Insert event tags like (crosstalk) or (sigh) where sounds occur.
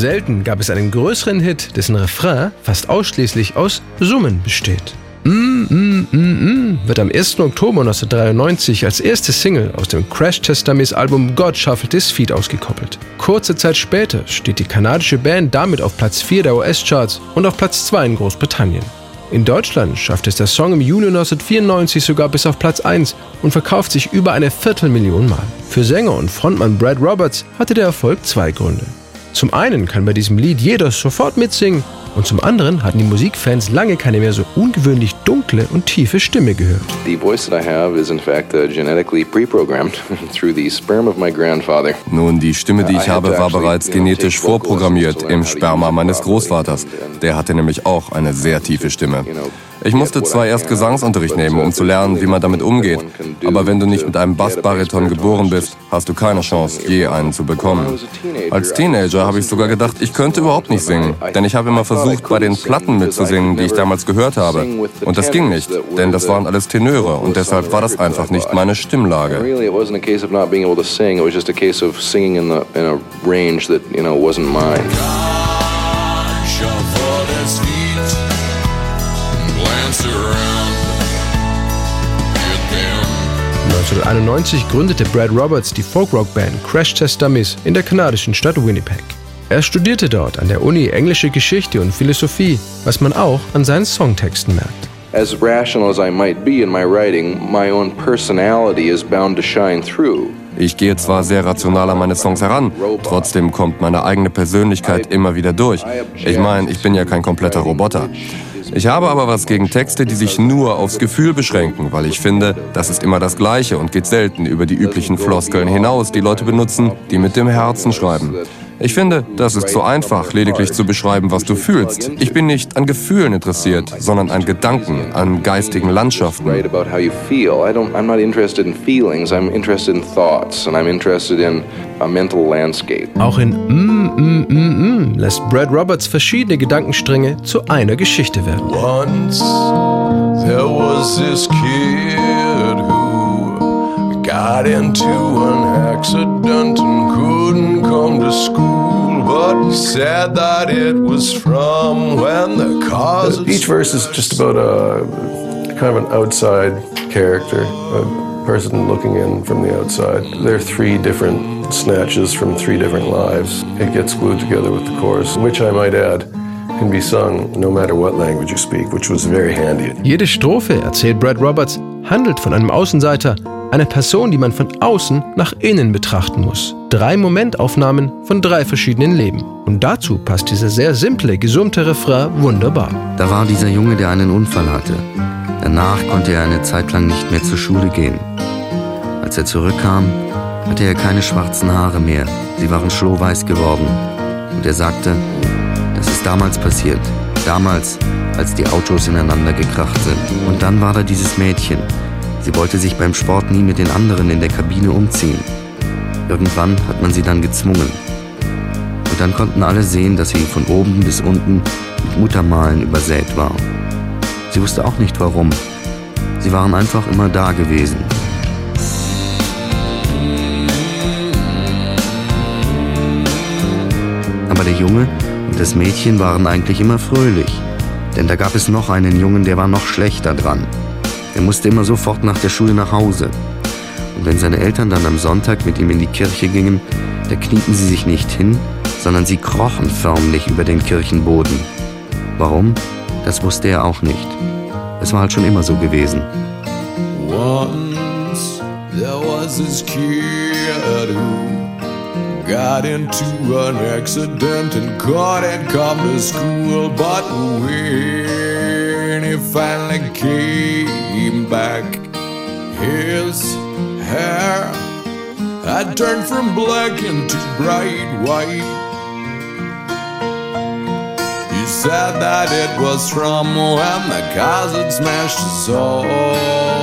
Selten gab es einen größeren Hit, dessen Refrain fast ausschließlich aus Summen besteht. Mm, mm, mm, mm wird am 1. Oktober 1993 als erste Single aus dem Crash Test Dummies Album God Shuffled His Feet ausgekoppelt. Kurze Zeit später steht die kanadische Band damit auf Platz 4 der US-Charts und auf Platz 2 in Großbritannien. In Deutschland schafft es der Song im Juni 1994 sogar bis auf Platz 1 und verkauft sich über eine Viertelmillion Mal. Für Sänger und Frontmann Brad Roberts hatte der Erfolg zwei Gründe. Zum einen kann bei diesem Lied jeder sofort mitsingen und zum anderen hatten die Musikfans lange keine mehr so ungewöhnlich dunkle und tiefe Stimme gehört. The voice that I have is in fact uh, genetically pre-programmed (laughs) through the sperm of my grandfather. Nun, die Stimme, die ich habe, war bereits genetisch vorprogrammiert im Sperma meines Großvaters. Der hatte nämlich auch eine sehr tiefe Stimme. Ich musste zwar erst Gesangsunterricht nehmen, um zu lernen, wie man damit umgeht, aber wenn du nicht mit einem Bassbariton geboren bist, hast du keine Chance, je einen zu bekommen. Als Teenager habe ich sogar gedacht, ich könnte überhaupt nicht singen, denn ich habe immer versucht, bei den Platten mitzusingen, die ich damals gehört habe. Und das ging nicht, denn das waren alles Tenöre und deshalb war das einfach nicht meine Stimmlage. range that, you know, wasn't mine. 1991 gründete Brad Roberts die Folkrock-Band Crash Test Dummies in der kanadischen Stadt Winnipeg. Er studierte dort an der Uni englische Geschichte und Philosophie, was man auch an seinen Songtexten merkt. As rational as I might be in my writing, my own personality is bound to shine through. Ich gehe zwar sehr rational an meine Songs heran, trotzdem kommt meine eigene Persönlichkeit immer wieder durch. Ich meine, ich bin ja kein kompletter Roboter. Ich habe aber was gegen Texte, die sich nur aufs Gefühl beschränken, weil ich finde, das ist immer das Gleiche und geht selten über die üblichen Floskeln hinaus, die Leute benutzen, die mit dem Herzen schreiben. Ich finde, das ist zu einfach, lediglich zu beschreiben, was du fühlst. Ich bin nicht an Gefühlen interessiert, sondern an Gedanken, an geistigen Landschaften. Auch in mm, mm, mm, mm lässt Brad Roberts verschiedene Gedankenstränge zu einer Geschichte werden. Once there was this kid who got into an accident and couldn't come to school. But he said that it was from when the cause. Each verse is just about a kind of an outside character, a person looking in from the outside. There are three different snatches from three different lives. It gets glued together with the chorus, which I might add. Can be sung no matter what language you speak, which was very handy. Jede Strophe, erzählt Brad Roberts, handelt von einem Außenseiter, Eine Person, die man von außen nach innen betrachten muss. Drei Momentaufnahmen von drei verschiedenen Leben. Und dazu passt dieser sehr simple, gesummte Refrain wunderbar. Da war dieser Junge, der einen Unfall hatte. Danach konnte er eine Zeit lang nicht mehr zur Schule gehen. Als er zurückkam, hatte er keine schwarzen Haare mehr. Sie waren schlohweiß geworden. Und er sagte, das ist damals passiert. Damals, als die Autos ineinander gekracht sind. Und dann war da dieses Mädchen, Sie wollte sich beim Sport nie mit den anderen in der Kabine umziehen. Irgendwann hat man sie dann gezwungen. Und dann konnten alle sehen, dass sie von oben bis unten mit Muttermalen übersät war. Sie wusste auch nicht warum. Sie waren einfach immer da gewesen. Aber der Junge und das Mädchen waren eigentlich immer fröhlich. Denn da gab es noch einen Jungen, der war noch schlechter dran. Er musste immer sofort nach der Schule nach Hause. Und wenn seine Eltern dann am Sonntag mit ihm in die Kirche gingen, da knieten sie sich nicht hin, sondern sie krochen förmlich über den Kirchenboden. Warum? Das wusste er auch nicht. Es war halt schon immer so gewesen. Once there was this kid who got into an accident and couldn't come to school, but when he finally came his hair had turned from black into bright white. He said that it was from when the had smashed his soul.